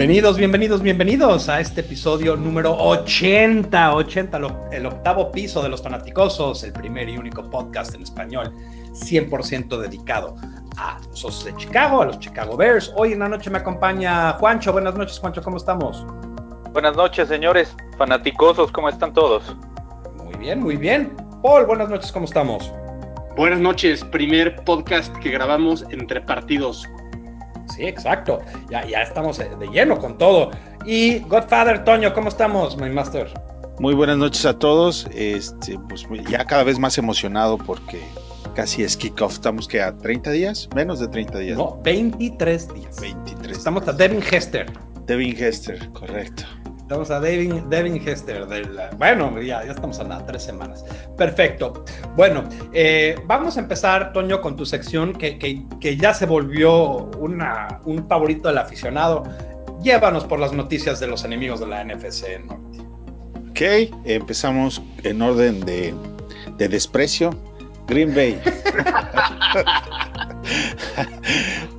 Bienvenidos, bienvenidos, bienvenidos a este episodio número 80, 80, lo- el octavo piso de los fanaticosos, el primer y único podcast en español 100% dedicado a los Osos de Chicago, a los Chicago Bears. Hoy en la noche me acompaña Juancho. Buenas noches, Juancho, ¿cómo estamos? Buenas noches, señores fanaticosos, ¿cómo están todos? Muy bien, muy bien. Paul, buenas noches, ¿cómo estamos? Buenas noches, primer podcast que grabamos entre partidos. Sí, exacto. Ya, ya estamos de lleno con todo. Y Godfather, Toño, ¿cómo estamos, my master? Muy buenas noches a todos. Este, pues ya cada vez más emocionado porque casi es kickoff. Estamos que a 30 días, menos de 30 días. No, 23 días. 23. Estamos a Devin Hester. Devin Hester, correcto. Estamos a Devin, Devin Hester. Del, bueno, ya, ya estamos a nada, tres semanas. Perfecto. Bueno, eh, vamos a empezar, Toño, con tu sección que, que, que ya se volvió una, un favorito del aficionado. Llévanos por las noticias de los enemigos de la NFC Norte. Ok, empezamos en orden de, de desprecio. Green Bay.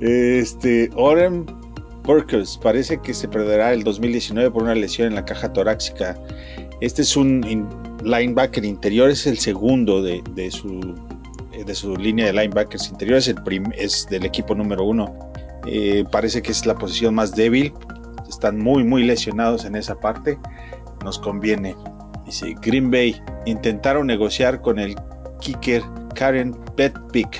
este, Orem Burkers parece que se perderá el 2019 por una lesión en la caja torácica. Este es un in- linebacker interior, es el segundo de, su, eh, de su línea de linebackers interiores, el es del equipo número uno. Eh, parece que es la posición más débil. Están muy, muy lesionados en esa parte. Nos conviene. Dice Green Bay intentaron negociar con el kicker Karen Bedpick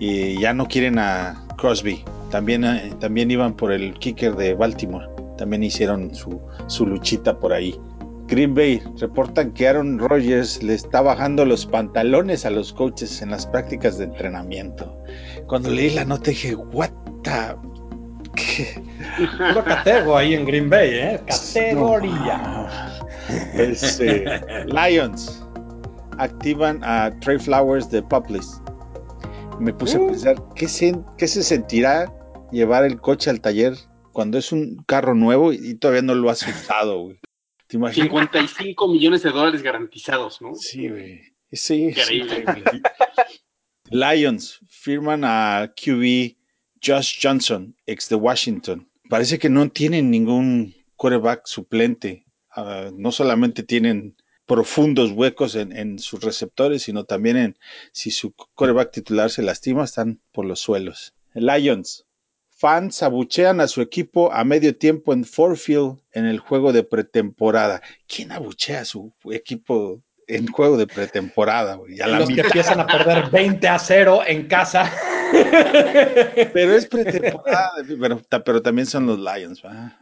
y ya no quieren a Crosby. También, eh, también iban por el kicker de Baltimore. También hicieron su, su luchita por ahí. Green Bay reportan que Aaron Rodgers le está bajando los pantalones a los coaches en las prácticas de entrenamiento. Cuando leí la nota dije, what the... ¿Qué? Puro catego ahí en Green Bay, ¿eh? Categoría. Es, eh, Lions activan a Trey Flowers de Publis. Me puse Uh. a pensar, ¿qué se, qué se sentirá llevar el coche al taller cuando es un carro nuevo y, y todavía no lo has usado, güey? ¿Te imaginas? 55 millones de dólares garantizados, ¿no? Sí, güey. Sí, es Increíble. increíble. Lions firman a QB Josh Johnson, ex de Washington. Parece que no tienen ningún quarterback suplente. Ah, no solamente tienen profundos huecos en, en sus receptores, sino también en si su quarterback titular se lastima, están por los suelos. Lions. Fans abuchean a su equipo a medio tiempo en Ford Field en el juego de pretemporada. ¿Quién abuchea a su equipo en juego de pretemporada? A la Los que mitad. empiezan a perder 20 a 0 en casa. Pero es pretemporada, pero, pero también son los Lions. ¿va?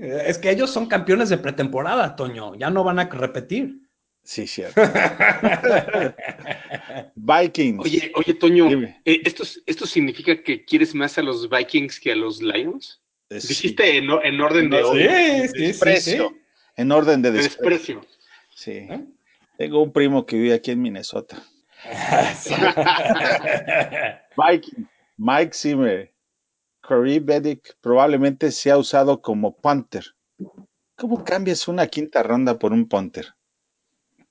Es que ellos son campeones de pretemporada, Toño. Ya no van a repetir. Sí, cierto. Vikings. Oye, oye, Toño, eh, ¿esto, ¿esto significa que quieres más a los Vikings que a los Lions? Eh, sí. Dijiste en, en orden de Sí, sí, sí, Desprecio. sí. En orden de de desprecio. desprecio. Sí. ¿Eh? Tengo un primo que vive aquí en Minnesota. Viking, Mike Zimmer, Corey Beddick probablemente sea usado como punter. ¿Cómo cambias una quinta ronda por un punter?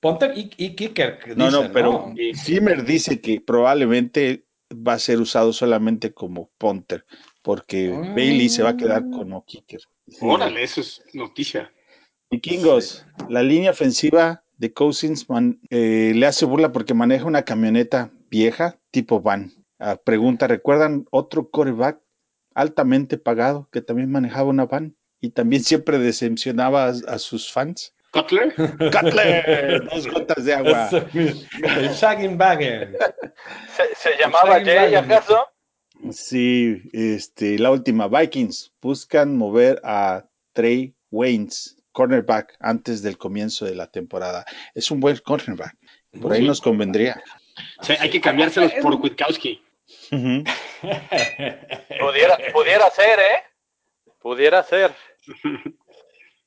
Punter y, y kicker. No, no, pero Sí. Zimmer dice que probablemente va a ser usado solamente como punter, porque Ah. Bailey se va a quedar como kicker. Sí. Órale, eso es noticia. Vikingos, la línea ofensiva de Cousins man- eh, le hace burla porque maneja una camioneta vieja tipo van. Ah, pregunta, ¿recuerdan otro quarterback altamente pagado que también manejaba una van y también siempre decepcionaba a, a sus fans? ¿Cutler? Cutler, dos gotas de agua. El Shagging Bagger. ¿Se, se llamaba Jay acaso? Sí, este, la última, Vikings buscan mover a Trey Waynes, cornerback, antes del comienzo de la temporada. Es un buen cornerback, por ahí nos convendría. O sea, hay que cambiárselos por Witkowski. Pudiera, pudiera ser, ¿eh? Pudiera ser.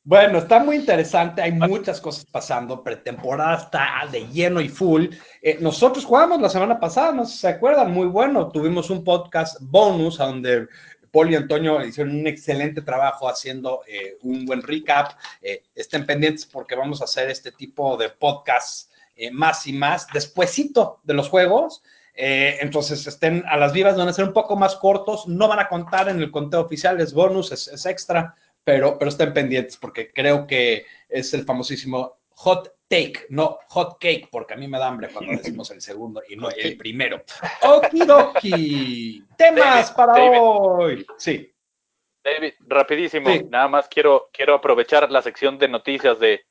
Bueno, está muy interesante, hay muchas cosas pasando, pretemporada está de lleno y full. Eh, nosotros jugamos la semana pasada, no sé si se acuerdan, muy bueno, tuvimos un podcast bonus donde Paul y Antonio hicieron un excelente trabajo haciendo eh, un buen recap. Eh, estén pendientes porque vamos a hacer este tipo de podcasts más y más despuesito de los juegos. entonces estén a las vivas, van a ser un poco más cortos, no van a contar en el conteo oficial, es bonus, es, es extra pero, pero estén pendientes porque creo que es el famosísimo hot take, no hot cake, porque a mí me da hambre cuando decimos el segundo y no el primero. Okidoki, temas para hoy. Sí. David, rapidísimo, nada más quiero, quiero aprovechar la sección de noticias de,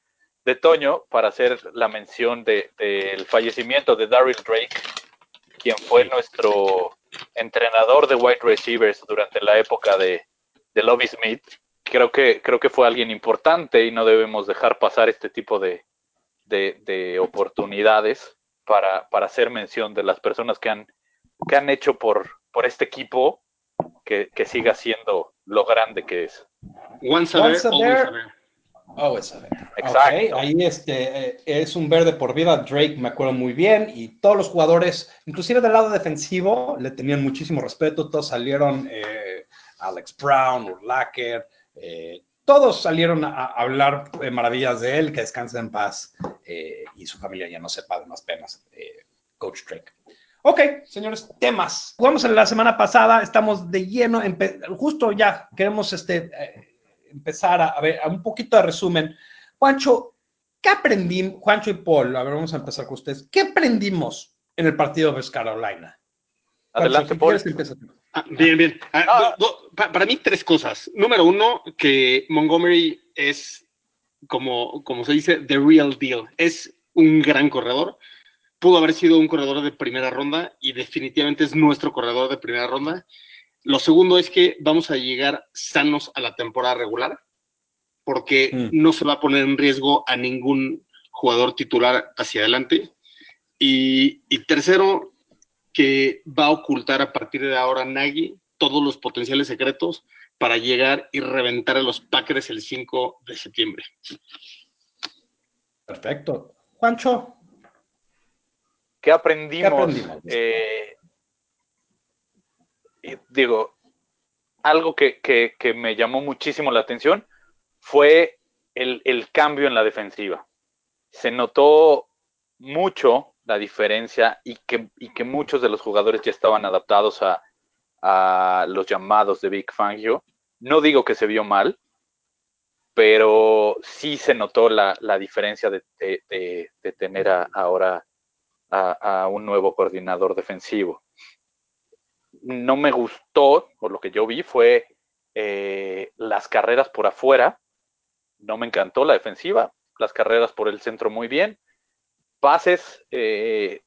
de Toño para hacer la mención del de, fallecimiento de Daryl Drake, quien fue nuestro entrenador de wide receivers durante la época de, de Lobby Smith creo que, creo que fue alguien importante y no debemos dejar pasar este tipo de, de, oportunidades para, para, hacer mención de las personas que han, que han hecho por, por este equipo que, que siga siendo lo grande que es. Once a ver, always a ver. Exacto. Ahí este, eh, es un verde por vida. Drake me acuerdo muy bien y todos los jugadores, inclusive del lado defensivo, le tenían muchísimo respeto. Todos salieron, eh, Alex Brown, Urlacher, eh, todos salieron a, hablar maravillas de él, que descanse en paz eh, y su familia ya no sepa de más penas. Eh, Coach Drake. Ok, señores, temas. Jugamos en la semana pasada, estamos de lleno, justo ya queremos este, empezar a, ver un poquito de resumen. Juancho, ¿qué aprendimos? Juancho y Paul, a ver, vamos a empezar con ustedes. ¿Qué aprendimos en el partido de West Carolina? Adelante, Paul. Ah, bien, bien. Ah, para mí, tres cosas. Número uno, que Montgomery es, como, como se dice, the real deal. Es un gran corredor. Pudo haber sido un corredor de primera ronda y definitivamente es nuestro corredor de primera ronda. Lo segundo es que vamos a llegar sanos a la temporada regular porque mm. no se va a poner en riesgo a ningún jugador titular hacia adelante. Y, y tercero, que va a ocultar a partir de ahora Nagy todos los potenciales secretos para llegar y reventar a los Packers el 5 de septiembre. Perfecto. Juancho. ¿Qué aprendimos? Eh, digo, algo que, me llamó muchísimo la atención fue el, el cambio en la defensiva. Se notó mucho la diferencia y que, y que muchos de los jugadores ya estaban adaptados a, a los llamados de Big Fangio. No digo que se vio mal, pero sí se notó la, la diferencia de, de, tener ahora a, un nuevo coordinador defensivo. No me gustó, o lo que yo vi fue eh, las carreras por afuera. No me encantó la defensiva, las carreras por el centro muy bien pases, eh,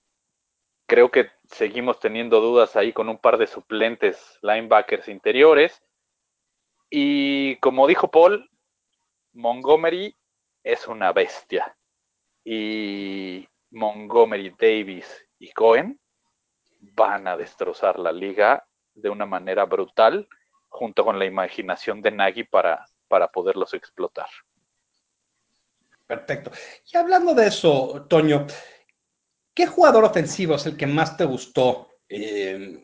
creo que seguimos teniendo dudas ahí con un par de suplentes linebackers interiores. Y como dijo Paul, Montgomery es una bestia. Y Montgomery, Davis y Cohen van a destrozar la liga de una manera brutal, junto con la imaginación de Nagy para, para poderlos explotar. Perfecto. Y hablando de eso, Toño, ¿qué jugador ofensivo es el que más te gustó? Eh,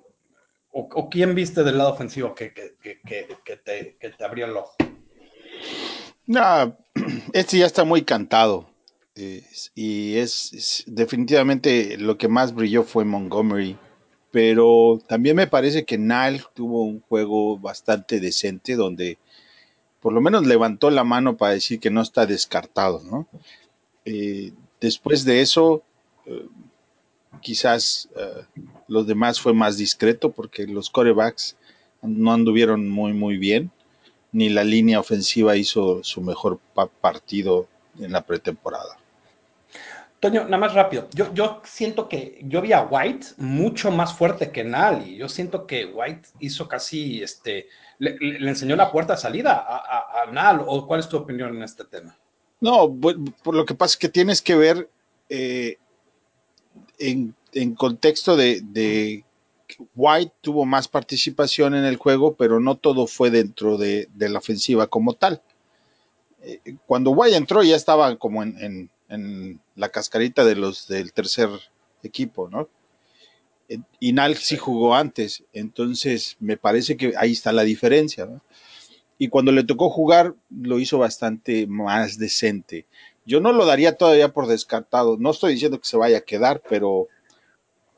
o, quién viste del lado ofensivo que, te, abrió el ojo? Este ya está muy cantado. y es, definitivamente lo que más brilló fue Montgomery. Pero también me parece que Nile tuvo un juego bastante decente donde por lo menos levantó la mano para decir que no está descartado, ¿no? Eh, después de eso, eh, quizás uh, los demás fue más discreto porque los corebacks no anduvieron muy, muy bien, ni la línea ofensiva hizo su mejor partido en la pretemporada. Toño, nada más rápido. Yo, yo siento que yo vi a White mucho más fuerte que Nali. Yo siento que White hizo casi este le, enseñó la puerta de salida a, a, Nal, o cuál es tu opinión en este tema? No, por, lo que pasa es que tienes que ver eh, en, contexto de, de, White tuvo más participación en el juego, pero no todo fue dentro de, la ofensiva como tal. eh, cuando Guay entró ya estaba como en, en, en, la cascarita de los del tercer equipo, ¿no? Y Nal sí jugó antes, entonces me parece que ahí está la diferencia, ¿no? Y cuando le tocó jugar, lo hizo bastante más decente. Yo no lo daría todavía por descartado. No estoy diciendo que se vaya a quedar, pero,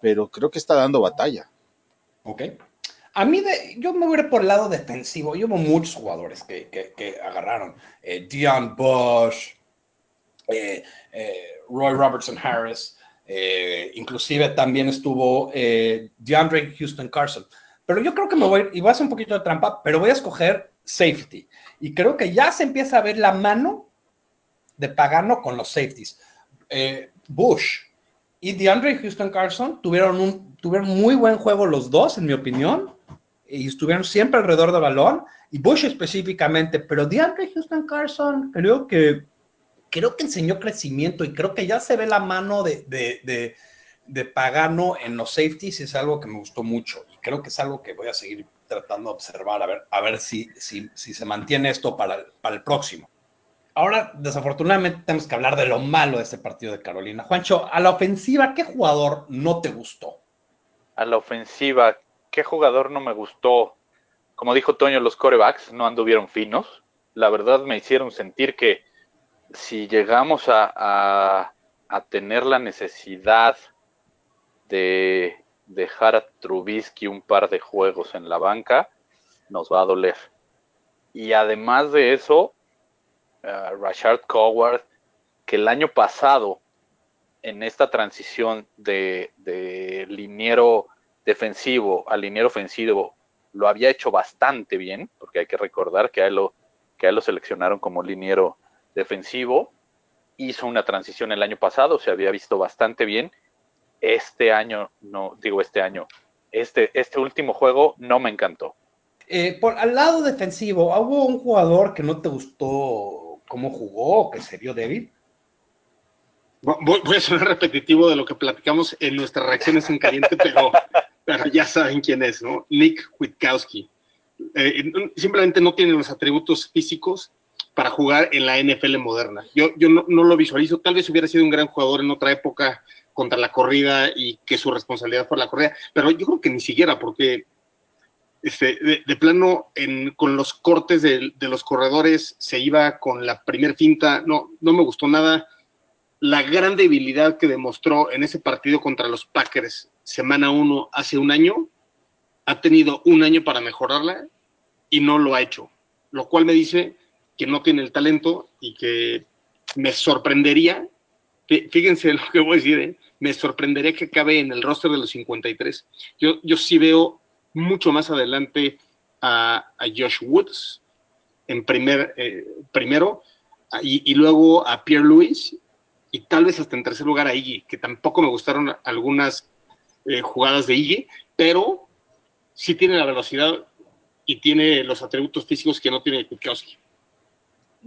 pero creo que está dando batalla. Ok. A mí, de, yo me voy a ir por el lado defensivo. Yo hubo muchos jugadores que, que, que agarraron. Eh, Dion Bush, eh, eh, Roy Robertson Harris, eh, inclusive también estuvo eh, DeAndre Houston Carson. Pero yo creo que me voy, y voy a hacer un poquito de trampa, pero voy a escoger safety. Y creo que ya se empieza a ver la mano de Pagano con los safeties. Eh, Bush y DeAndre Houston Carson tuvieron, un, tuvieron muy buen juego los dos, en mi opinión, y estuvieron siempre alrededor del balón, y Bush específicamente, pero DeAndre Houston Carson creo que creo que enseñó crecimiento y creo que ya se ve la mano de, de, de, de, Pagano en los safeties y es algo que me gustó mucho y creo que es algo que voy a seguir tratando de observar a ver, a ver si, si, si se mantiene esto para el, para el próximo. Ahora, desafortunadamente, tenemos que hablar de lo malo de este partido de Carolina. Juancho, a la ofensiva, ¿qué jugador no te gustó? A la ofensiva, ¿qué jugador no me gustó? Como dijo Toño, los corebacks no anduvieron finos. La verdad me hicieron sentir que si llegamos a, a, a, tener la necesidad de dejar a Trubisky un par de juegos en la banca, nos va a doler. Y además de eso, uh, Rashard Coward, que el año pasado, en esta transición de, liniero defensivo a liniero ofensivo, lo había hecho bastante bien, porque hay que recordar que a él lo, que a él lo seleccionaron como liniero defensivo, hizo una transición el año pasado, se había visto bastante bien. Este año, no digo este año, este, este último juego no me encantó. Eh, por al lado defensivo, ¿hubo un jugador que no te gustó cómo jugó que se vio débil? Voy, a sonar repetitivo de lo que platicamos en nuestras reacciones en caliente, pero, ya saben quién es, ¿no? Nick Witkowski. Eh, simplemente no tiene los atributos físicos para jugar en la NFL moderna. Yo, yo no, no, lo visualizo, tal vez hubiera sido un gran jugador en otra época contra la corrida y que su responsabilidad fue la corrida, pero yo creo que ni siquiera, porque este, de, plano con los cortes de, los corredores se iba con la primer finta, no, no me gustó nada. La gran debilidad que demostró en ese partido contra los Packers, semana uno, hace un año, ha tenido un año para mejorarla y no lo ha hecho, lo cual me dice que no tiene el talento y que me sorprendería, fíjense lo que voy a decir, ¿eh? me sorprendería que acabe en el roster de los 53. Yo, yo sí veo mucho más adelante a, Josh Woods en primer, eh, primero y, y, luego a Pierre Louis y tal vez hasta en tercer lugar a Iggy, que tampoco me gustaron algunas eh, jugadas de Iggy, pero sí tiene la velocidad y tiene los atributos físicos que no tiene Kukowski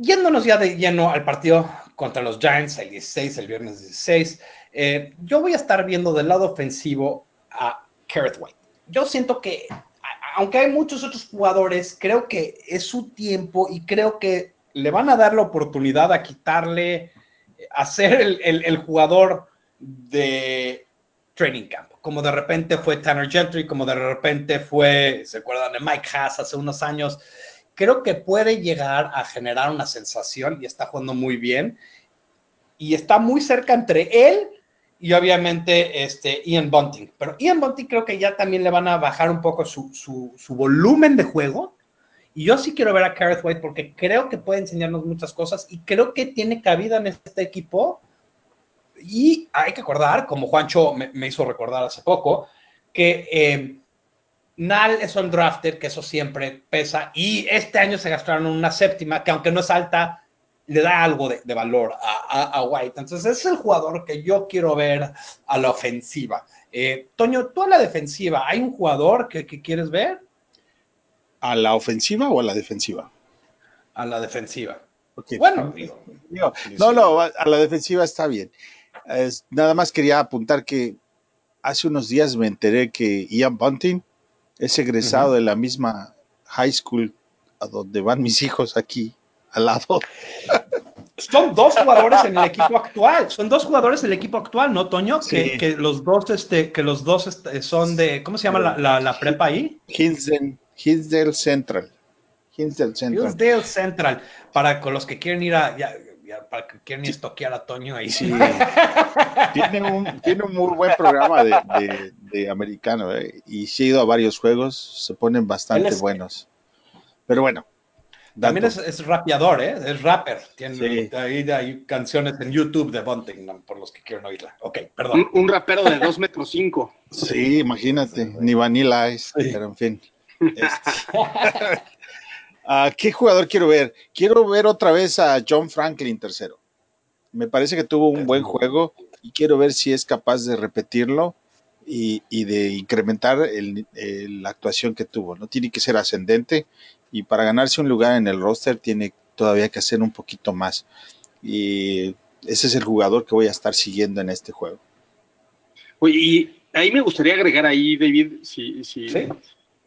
yéndonos ya de lleno al partido contra los Giants el 16, el viernes 16, eh, yo voy a estar viendo del lado ofensivo a Garrett White. Yo siento que, aunque hay muchos otros jugadores, creo que es su tiempo y creo que le van a dar la oportunidad a quitarle, a ser el, jugador de training camp, como de repente fue Tanner Gentry, como de repente fue, ¿se acuerdan de Mike Haas hace unos años? creo que puede llegar a generar una sensación y está jugando muy bien. Y está muy cerca entre él y obviamente este Ian Bunting. Pero Ian Bunting creo que ya también le van a bajar un poco su, su, volumen de juego. Y yo sí quiero ver a Gareth White porque creo que puede enseñarnos muchas cosas y creo que tiene cabida en este equipo. Y hay que acordar, como Juancho me, me hizo recordar hace poco, que eh, Nal es un drafter, que eso siempre pesa, y este año se gastaron una séptima, que aunque no es alta, le da algo de, de valor a, a, a, White. Entonces, es el jugador que yo quiero ver a la ofensiva. Eh, Toño, tú a la defensiva, ¿hay un jugador que, que, quieres ver? ¿A la ofensiva o a la defensiva? A la defensiva. Okay. Bueno, digo, digo, no, no, a la defensiva está bien. Es, nada más quería apuntar que hace unos días me enteré que Ian Bunting es egresado uh -huh. de la misma high school a donde van mis hijos aquí. Al lado. Son dos jugadores en el equipo actual. Son dos jugadores en el equipo actual, ¿no, Toño? Sí. Que, que los dos, este, que los dos este, son de. ¿Cómo se llama la, la, la prepa ahí? Hinsdale, Hinsdale Central. Hinsdale Central. Hillsdale Central. Para con los que quieren ir a. Ya, ya, para que quieren estoquear a Toño ahí. Sí. tiene, un, tiene un muy buen programa de, de, de americano, ¿eh? Y sí he ido a varios juegos, se ponen bastante es- buenos. Pero bueno. También es, es rapeador, ¿eh? Es rapper. Tiene Sí. ahí, hay canciones en YouTube de Bunting, por los que quieren oírla. Ok, perdón. Un, un rapero de 2 metros 5. Sí, imagínate, ni Vanilla Ice, Sí. pero en fin. Este. Ah, ¿Qué jugador quiero ver? Quiero ver otra vez a John Franklin tercero. Me parece que tuvo un buen juego y quiero ver si es capaz de repetirlo y, y de incrementar el- el- la actuación que tuvo. No tiene que ser ascendente y para ganarse un lugar en el roster tiene todavía que hacer un poquito más. Y ese es el jugador que voy a estar siguiendo en este juego. Oye, y ahí me gustaría agregar ahí, David, si, si Sí, me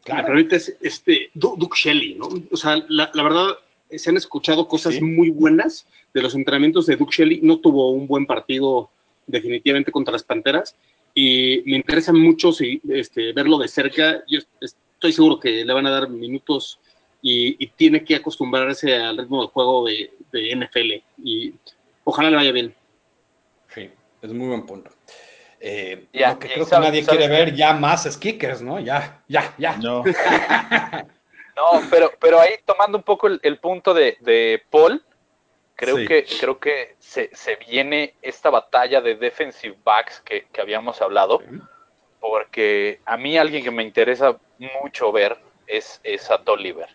claro. permites, este, Du- Duke Shelley, ¿no? O sea, la, la verdad, se han escuchado cosas Sí. muy buenas de los entrenamientos de Duke Shelley. No tuvo un buen partido definitivamente contra las Panteras y me interesa mucho sí, este, verlo de cerca. Yo estoy seguro que le van a dar minutos y, y tiene que acostumbrarse al ritmo de juego de, de NFL y ojalá le vaya bien. Sí, es muy buen punto. Eh, Ya, lo que creo que nadie quiere ver ya más es kickers, ¿no? Ya, ya, ya. No. No, pero, pero ahí tomando un poco el, el punto de, de Paul, creo Sí. que, creo que se, se viene esta batalla de defensive backs que, que habíamos hablado, porque a mí alguien que me interesa mucho ver es, es a Tolliver,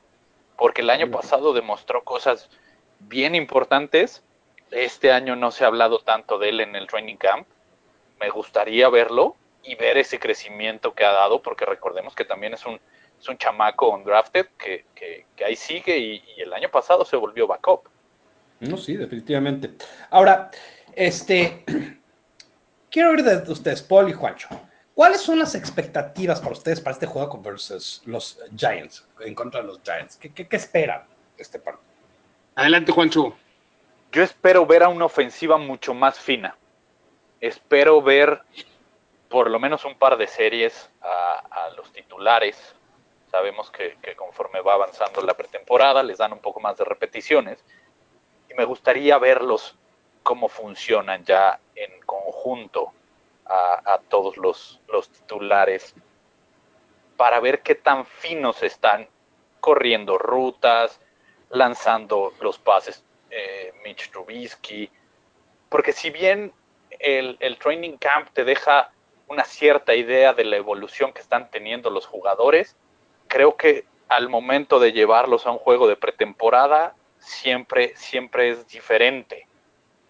porque el año pasado demostró cosas bien importantes, este año no se ha hablado tanto de él en el training camp, me gustaría verlo y ver ese crecimiento que ha dado, porque recordemos que también es un, es un chamaco undrafted que, que, que ahí sigue y, y el año pasado se volvió backup. No, sí, definitivamente. Ahora, este, quiero oír de ustedes, Paul y Juancho. ¿Cuáles son las expectativas para ustedes para este juego versus los Giants, en contra de los Giants? ¿Qué, qué, qué esperan de este partido? Adelante, Juancho. Yo espero ver a una ofensiva mucho más fina. Espero ver por lo menos un par de series a, a los titulares. Sabemos que, que conforme va avanzando la pretemporada les dan un poco más de repeticiones. Y me gustaría verlos cómo funcionan ya en conjunto a, todos los, los titulares para ver qué tan finos están corriendo rutas, lanzando los pases eh, Mitch Trubisky, porque si bien el, el, training camp te deja una cierta idea de la evolución que están teniendo los jugadores, creo que al momento de llevarlos a un juego de pretemporada siempre, siempre es diferente.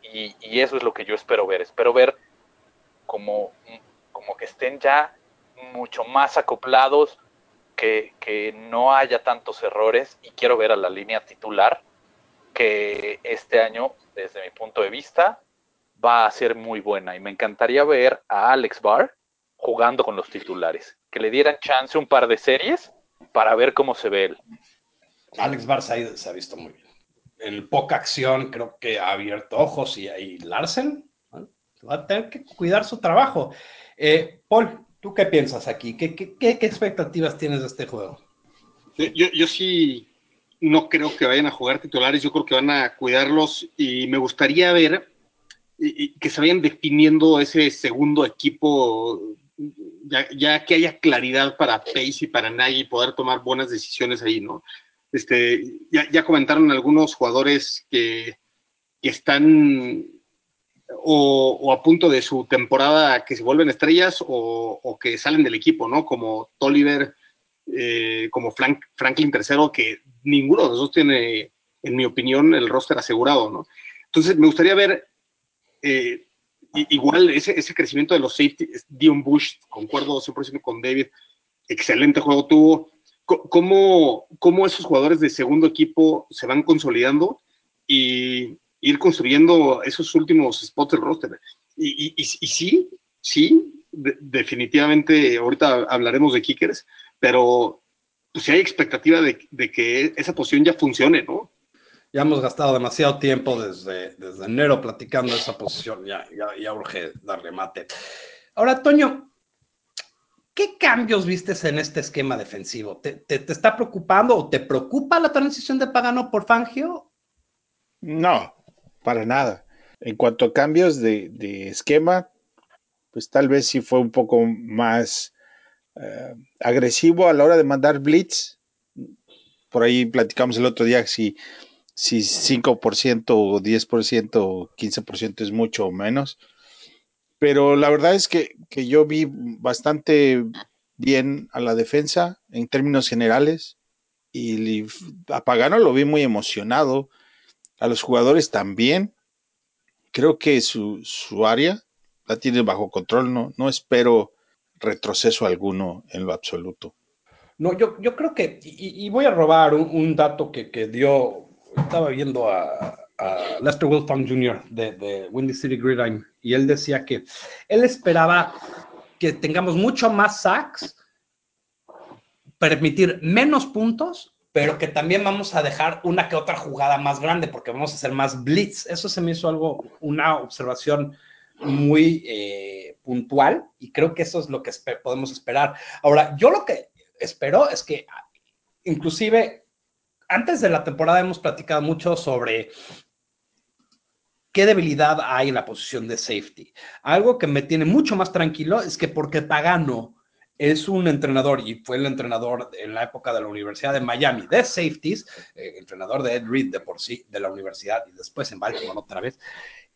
Y, y eso es lo que yo espero ver. Espero ver como, como que estén ya mucho más acoplados, que, que no haya tantos errores y quiero ver a la línea titular que este año, desde mi punto de vista, va a ser muy buena. Y me encantaría ver a Alex Barr jugando con los titulares, que le dieran chance un par de series para ver cómo se ve él. Alex Barr se ha, visto muy bien. En poca acción, creo que ha abierto ojos y ahí Larsen va a tener que cuidar su trabajo. Eh, Paul, ¿tú qué piensas aquí? ¿Qué, expectativas tienes de este juego? Yo, sí no creo que vayan a jugar titulares, yo creo que van a cuidarlos y me gustaría ver y, y que se vayan definiendo ese segundo equipo, ya, que haya claridad para Pace y para Nagy poder tomar buenas decisiones ahí, ¿no? Este, ya, comentaron algunos jugadores que están o, o, a punto de su temporada que se vuelven estrellas o, que salen del equipo, ¿no? Como Tolliver, eh, como Frank, Franklin III, que ninguno de los dos tiene, en mi opinión, el roster asegurado, ¿no? Entonces, me gustaría ver eh, igual ese, ese, crecimiento de los safety, Dion Bush, concuerdo 100% con David, excelente juego tuvo. ¿Cómo, ¿Cómo esos jugadores de segundo equipo se van consolidando y ir construyendo esos últimos spots del roster? Y, y, y, y sí, sí, de, definitivamente, ahorita hablaremos de kickers, pero pues sí hay expectativa de, de, que esa posición ya funcione, ¿no? Ya hemos gastado demasiado tiempo desde, desde enero platicando esa posición. Ya, ya, ya urge darle mate. Ahora, Toño, ¿qué cambios vistes en este esquema defensivo? ¿Te, te, te está preocupando o te preocupa la transición de Pagano por Fangio? No, para nada. En cuanto a cambios de, de esquema, pues tal vez sí fue un poco más eh, agresivo a la hora de mandar blitz. Por ahí platicamos el otro día si, si 5% o 10% o 15% es mucho o menos. Pero la verdad es que, que yo vi bastante bien a la defensa en términos generales y a Pagano lo vi muy emocionado, a los jugadores también. Creo que su, su área la tiene bajo control, no, no espero retroceso alguno en lo absoluto. No, yo, yo creo que, y, voy a robar un, un dato que, que, dio, estaba viendo a, a Lester Wilfong Jr. de, de, Windy City Gridiron, y él decía que él esperaba que tengamos mucho más sacks, permitir menos puntos, pero que también vamos a dejar una que otra jugada más grande, porque vamos a hacer más blitz. Eso se me hizo algo, una observación muy eh, puntual y creo que eso es lo que podemos esperar. Ahora, yo lo que espero es que inclusive antes de la temporada hemos platicado mucho sobre qué debilidad hay en la posición de safety. Algo que me tiene mucho más tranquilo es que porque Pagano es un entrenador y fue el entrenador en la época de la Universidad de Miami de safeties, eh, entrenador de Ed Reed de por sí de la universidad y después en Baltimore otra vez.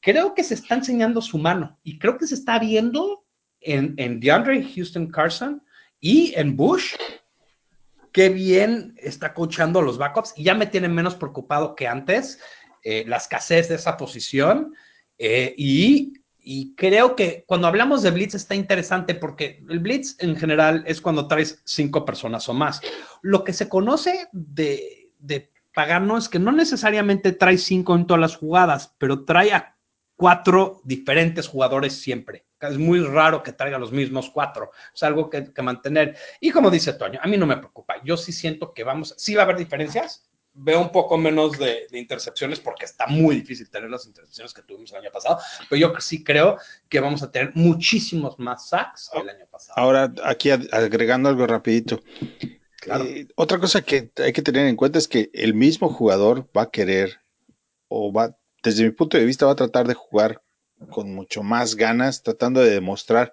Creo que se está enseñando su mano y creo que se está viendo en, en DeAndre Houston Carson y en Bush qué bien está coachando los backups y ya me tiene menos preocupado que antes eh, la escasez de esa posición eh, y, y, creo que cuando hablamos de blitz está interesante porque el blitz en general es cuando traes cinco personas o más. Lo que se conoce de, de Pagano es que no necesariamente trae cinco en todas las jugadas, pero trae a cuatro diferentes jugadores siempre. Es muy raro que traiga los mismos cuatro. Es algo que, que, mantener. Y como dice Toño, a mí no me preocupa. Yo sí siento que vamos, sí va a haber diferencias. Veo un poco menos de, de intercepciones porque está muy difícil tener las intercepciones que tuvimos el año pasado. Pero yo sí creo que vamos a tener muchísimos más sacks el año pasado. Ahora, aquí agregando algo rapidito. Claro. Eh, otra cosa que hay que tener en cuenta es que el mismo jugador va a querer o va desde mi punto de vista, va a tratar de jugar con mucho más ganas, tratando de demostrar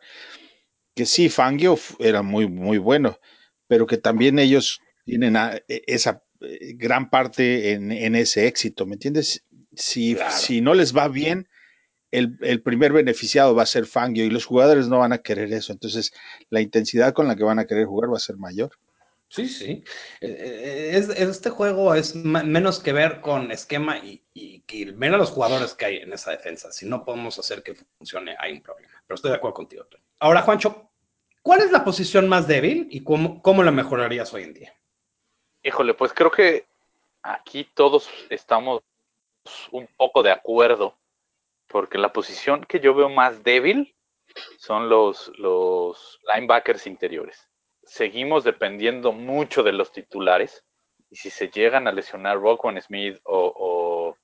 que sí, Fangio era muy, muy bueno, pero que también ellos tienen esa eh, gran parte en, en ese éxito, ¿me entiendes? Si, claro. si no les va bien, el, el, primer beneficiado va a ser Fangio y los jugadores no van a querer eso, entonces la intensidad con la que van a querer jugar va a ser mayor. Sí, sí. Es, este juego es menos que ver con esquema y, y, los jugadores que hay en esa defensa. Si no podemos hacer que funcione, hay un problema. Pero estoy de acuerdo contigo. Ahora, Juancho, ¿cuál es la posición más débil y cómo, cómo la mejorarías hoy en día? Híjole, pues creo que aquí todos estamos un poco de acuerdo, porque la posición que yo veo más débil son los, los linebackers interiores seguimos dependiendo mucho de los titulares. Y si se llegan a lesionar Rockwan Smith o,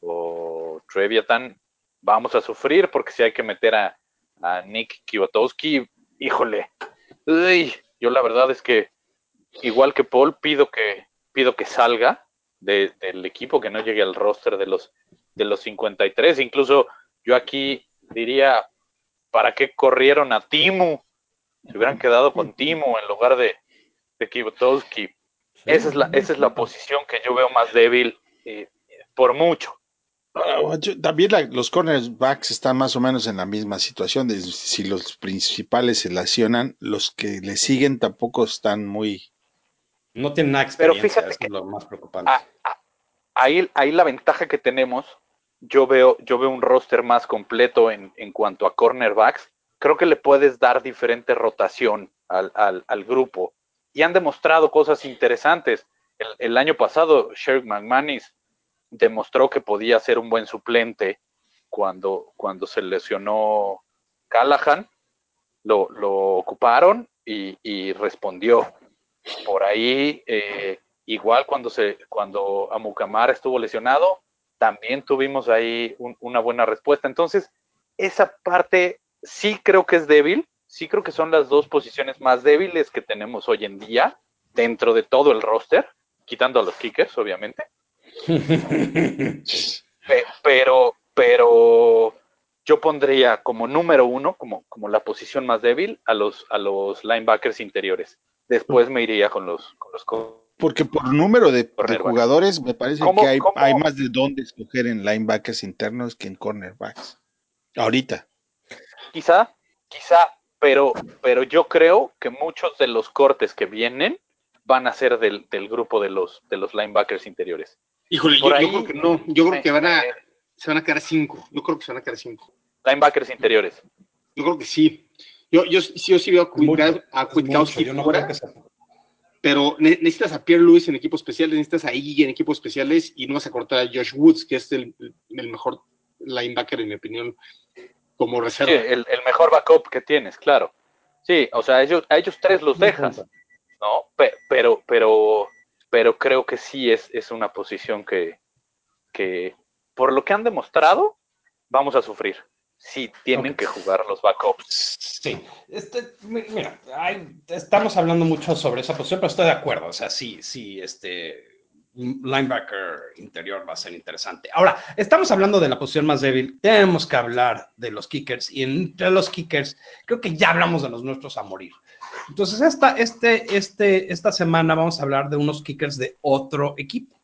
o, o, vamos a sufrir porque si hay que meter a, a Nick Kiwatowski, híjole, yo la verdad es que igual que Paul pido que pido que salga de, del equipo, que no llegue al roster de los de los 53. Incluso yo aquí diría, ¿para qué corrieron a Timu? se hubieran quedado con Timo en lugar de, de esa, es la, esa es la posición que yo veo más débil eh, por mucho. Yo, también la, los cornerbacks están más o menos en la misma situación. De, si los principales se lesionan, los que le siguen tampoco están muy. No tienen nada experiencia, Pero fíjate que lo más preocupante. A, a, ahí, ahí la ventaja que tenemos, yo veo, yo veo un roster más completo en, en cuanto a cornerbacks creo que le puedes dar diferente rotación al, al, al grupo. Y han demostrado cosas interesantes. El, el año pasado, Sherrick McManus demostró que podía ser un buen suplente cuando, cuando se lesionó Callahan. Lo, lo ocuparon y, y, respondió. Por ahí, eh, Igual cuando, se, cuando Amukamara estuvo lesionado, también tuvimos ahí una buena respuesta. Entonces, esa parte sí creo que es débil, sí creo que son las dos posiciones más débiles que tenemos hoy en día dentro de todo el roster, quitando a los kickers, obviamente. pero, pero yo pondría como número uno, como, como la posición más débil, a los, a los linebackers interiores. Después me iría con los, con los porque por número de, jugadores me parece que hay, hay, más de dónde escoger en linebackers internos que en cornerbacks. Ahorita. Quizá, quizá, pero, pero yo creo que muchos de los cortes que vienen van a ser del, grupo de los, de los linebackers interiores. Híjole, yo, creo que no, yo creo que van a, se van a quedar cinco, yo creo que se van a quedar cinco. Linebackers interiores. Yo creo que sí. Yo, yo, yo sí veo a, a fuera, pero necesitas a Pierre Lewis en equipos especiales, necesitas a Iggy en equipos especiales y no vas a cortar a Josh Woods, que es el, el mejor linebacker, en mi opinión, como reserva. Sí, el, el, mejor backup que tienes, claro. Sí, o sea, ellos, a ellos tres los dejas, ¿no? Pero, pero, pero creo que sí es, es una posición que, que, por lo que han demostrado, vamos a sufrir. Sí, tienen que jugar los backups. Sí, este, mira, estamos hablando mucho sobre esa posición, pero estoy de acuerdo. O sea, sí, sí, este linebacker interior va a ser interesante. Ahora, estamos hablando de la posición más débil, tenemos que hablar de los kickers y entre los kickers creo que ya hablamos de los nuestros a morir. Entonces, esta, este, este, esta semana vamos a hablar de unos kickers de otro equipo.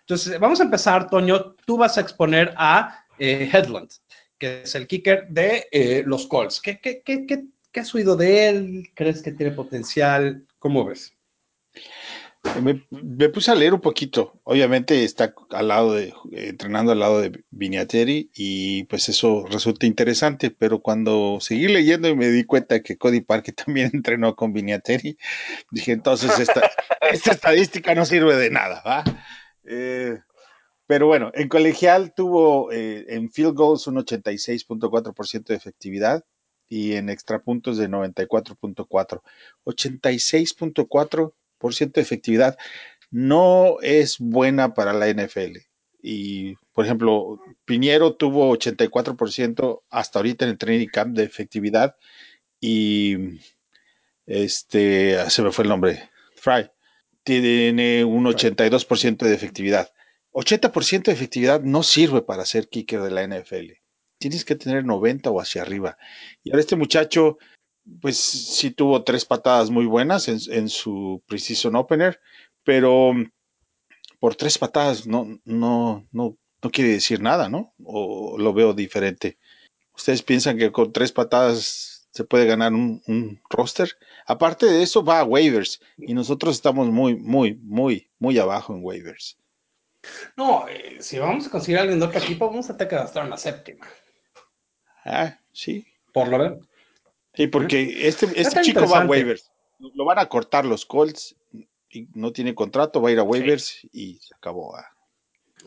Entonces, vamos a empezar, Toño, tú vas a exponer a eh, Headland, que es el kicker de eh, los Colts. ¿Qué, qué, qué, ¿Qué has oído de él? ¿Crees que tiene potencial? ¿Cómo ves? Me, puse a leer un poquito. Obviamente está al lado de, entrenando al lado de Viniateri y pues eso resulta interesante, pero cuando seguí leyendo y me di cuenta que Cody Parker también entrenó con Viniateri, dije entonces esta, esta estadística no sirve de nada, ¿va? Eh, pero bueno, en colegial tuvo eh, en field goals un 86.4% de efectividad y en extrapuntos de 94.4. 86.4 de efectividad no es buena para la NFL. Y, por ejemplo, Piñero tuvo 84% hasta ahorita en el training camp de efectividad y este, se me fue el nombre, Fry, tiene un 82% de efectividad. 80% de efectividad no sirve para ser kicker de la NFL. Tienes que tener 90 o hacia arriba. Y ahora este muchacho pues sí tuvo tres patadas muy buenas en, su precision opener, pero por tres patadas no, no, no, no quiere decir nada, ¿no? O lo veo diferente. ¿Ustedes piensan que con tres patadas se puede ganar un, roster? Aparte de eso, va a waivers y nosotros estamos muy, muy, muy, muy abajo en waivers. No, eh, si vamos a conseguir a alguien de otro equipo, vamos a tener que gastar en la séptima. Ah, sí. Por lo menos. Sí, porque este, este chico va a waivers. Lo van a cortar los Colts. Y no tiene contrato, va a ir a waivers y se acabó. Ah.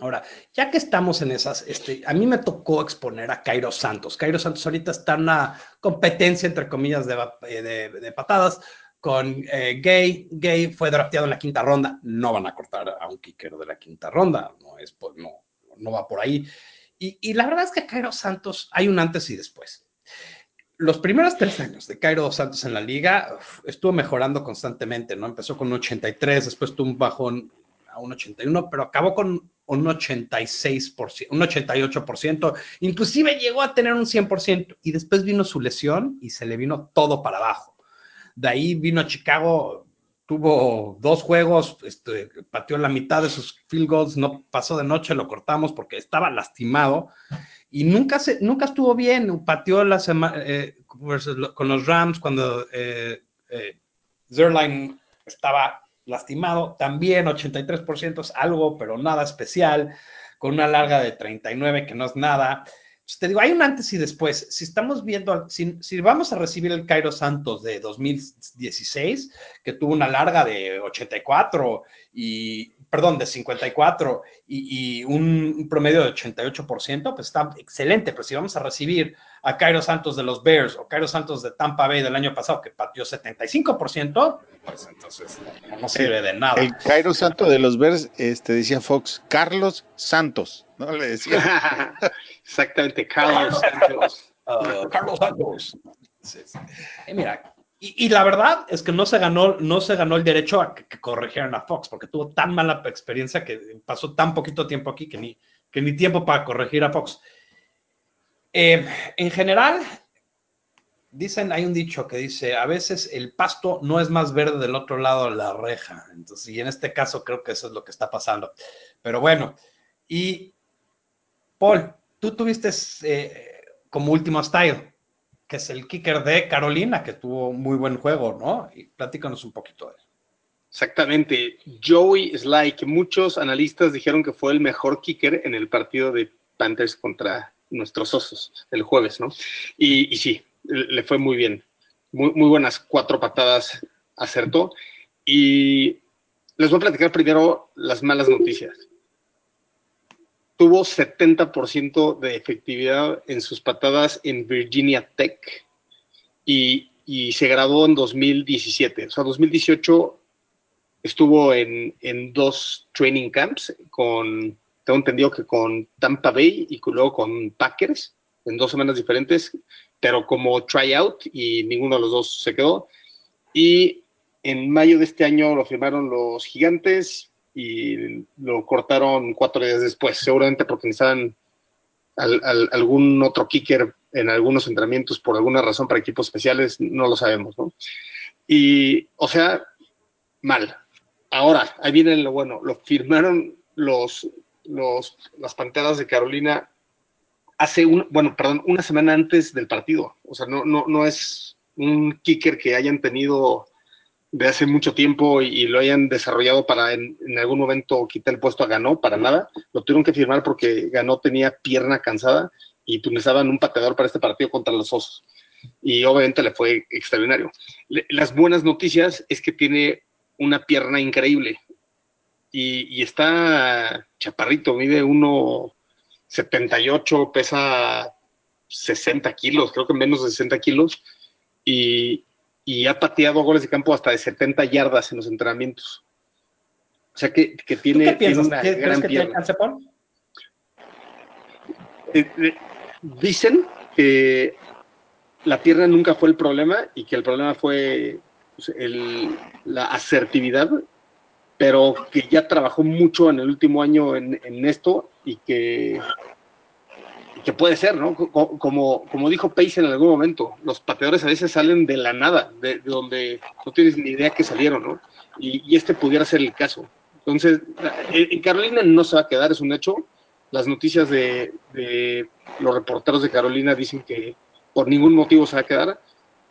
Ahora, ya que estamos en esas, este, a mí me tocó exponer a Cairo Santos. Cairo Santos ahorita está en una competencia, entre comillas, de, eh, patadas con eh, Gay. Gay fue drafteado en la quinta ronda. No van a cortar a un kicker de la quinta ronda. No, es, no, no va por ahí. Y, la verdad es que Cairo Santos hay un antes y después los primeros tres años de Cairo Santos en la liga estuvo mejorando constantemente, ¿no? Empezó con un 83, después tuvo un bajón a un 81, pero acabó con un 86%, un 88%, inclusive llegó a tener un 100% y después vino su lesión y se le vino todo para abajo. De ahí vino a Chicago, tuvo dos juegos, este, pateó la mitad de sus field goals, no pasó de noche, lo cortamos porque estaba lastimado y nunca, se, nunca estuvo bien. Pateó la semana eh, con los Rams cuando eh, eh, Zerline estaba lastimado. También 83% es algo, pero nada especial. Con una larga de 39, que no es nada. Te digo, hay un antes y después. Si estamos viendo, si, si, vamos a recibir el Cairo Santos de 2016, que tuvo una larga de 84 y perdón, de 54 y, y un, promedio de 88%, pues está excelente, pero si vamos a recibir a Cairo Santos de los Bears o Cairo Santos de Tampa Bay del año pasado, que pateó 75%, pues entonces no sirve de nada. El Cairo Santos de los Bears, este, decía Fox, Carlos Santos, ¿no? Le decía. Exactamente, Carlos Santos. Uh, Carlos Santos. Sí, sí. Y mira, y, la verdad es que no se ganó, no se ganó el derecho a que, que, corrigieran a Fox, porque tuvo tan mala experiencia que pasó tan poquito tiempo aquí que ni, que ni tiempo para corregir a Fox. Eh, en general, dicen, hay un dicho que dice, a veces el pasto no es más verde del otro lado de la reja. Entonces, y en este caso creo que eso es lo que está pasando. Pero bueno, y Paul, tú tuviste eh, como último style, que es el kicker de Carolina, que tuvo muy buen juego, ¿no? Y platícanos un poquito de él. Exactamente. Joey Sly, que muchos analistas dijeron que fue el mejor kicker en el partido de Panthers contra nuestros osos el jueves, ¿no? Y, y sí, le fue muy bien. Muy, muy, buenas cuatro patadas acertó. Y les voy a platicar primero las malas noticias. Tuvo 70% de efectividad en sus patadas en Virginia Tech y, y, se graduó en 2017. O sea, 2018 estuvo en, en dos training camps con tengo entendido que con Tampa Bay y luego con Packers en dos semanas diferentes, pero como tryout y ninguno de los dos se quedó. Y en mayo de este año lo firmaron los gigantes y lo cortaron cuatro días después, seguramente porque necesitaban al, al, algún otro kicker en algunos entrenamientos por alguna razón para equipos especiales, no lo sabemos, ¿no? Y, o sea, mal. Ahora, ahí viene lo bueno, lo firmaron los, los, las Panteras de Carolina hace un, bueno, perdón, una semana antes del partido. O sea, no, no, no es un kicker que hayan tenido de hace mucho tiempo y, y lo hayan desarrollado para en, en, algún momento quitar el puesto a Ganó, para nada. Lo tuvieron que firmar porque Ganó tenía pierna cansada y pues necesitaban un pateador para este partido contra los Osos. Y obviamente le fue extraordinario. Le, las buenas noticias es que tiene una pierna increíble y, y está chaparrito, mide 1,78, pesa 60 kilos, creo que menos de 60 kilos, y, y, ha pateado goles de campo hasta de 70 yardas en los entrenamientos. O sea que, que tiene, ¿Tú qué piensas? una ¿Crees gran que pierna. tiene calcepón? Eh, eh, Dicen que la pierna nunca fue el problema y que el problema fue pues, el, la asertividad pero que ya trabajó mucho en el último año en, en esto y que, que, puede ser, ¿no? Como, como dijo Pace en algún momento, los pateadores a veces salen de la nada, de, de donde no tienes ni idea que salieron, ¿no? Y, este pudiera ser el caso. Entonces, en Carolina no se va a quedar, es un hecho. Las noticias de, de los reporteros de Carolina dicen que por ningún motivo se va a quedar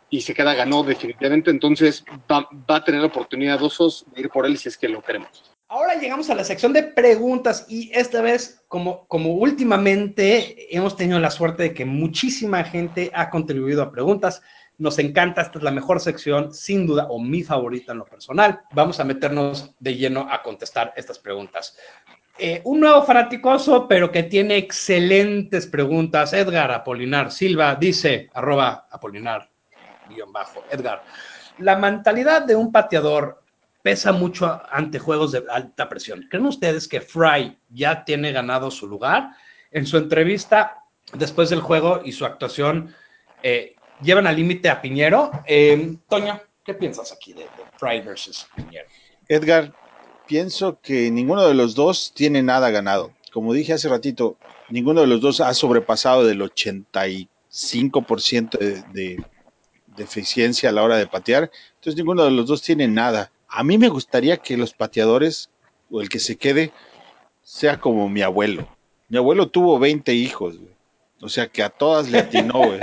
y se queda ganó definitivamente, entonces va, va, a tener la oportunidad Osos de ir por él si es que lo queremos. Ahora llegamos a la sección de preguntas y esta vez, como, como últimamente hemos tenido la suerte de que muchísima gente ha contribuido a preguntas, nos encanta, esta es la mejor sección, sin duda, o mi favorita en lo personal. Vamos a meternos de lleno a contestar estas preguntas. Eh, un nuevo fanaticoso, pero que tiene excelentes preguntas. Edgar Apolinar Silva dice, arroba Apolinar guion bajo. Edgar, la mentalidad de un pateador pesa mucho ante juegos de alta presión. ¿Creen ustedes que Fry ya tiene ganado su lugar? En su entrevista después del juego y su actuación, eh, llevan al límite a Piñero. Eh, Toño, ¿qué piensas aquí de, de Fry versus Piñero? Edgar, pienso que ninguno de los dos tiene nada ganado. Como dije hace ratito, ninguno de los dos ha sobrepasado del 85% de, de de eficiencia a la hora de patear, entonces ninguno de los dos tiene nada. A mí me gustaría que los pateadores, o el que se quede, sea como mi abuelo. Mi abuelo tuvo 20 hijos, güey. o sea que a todas le atinó, güey.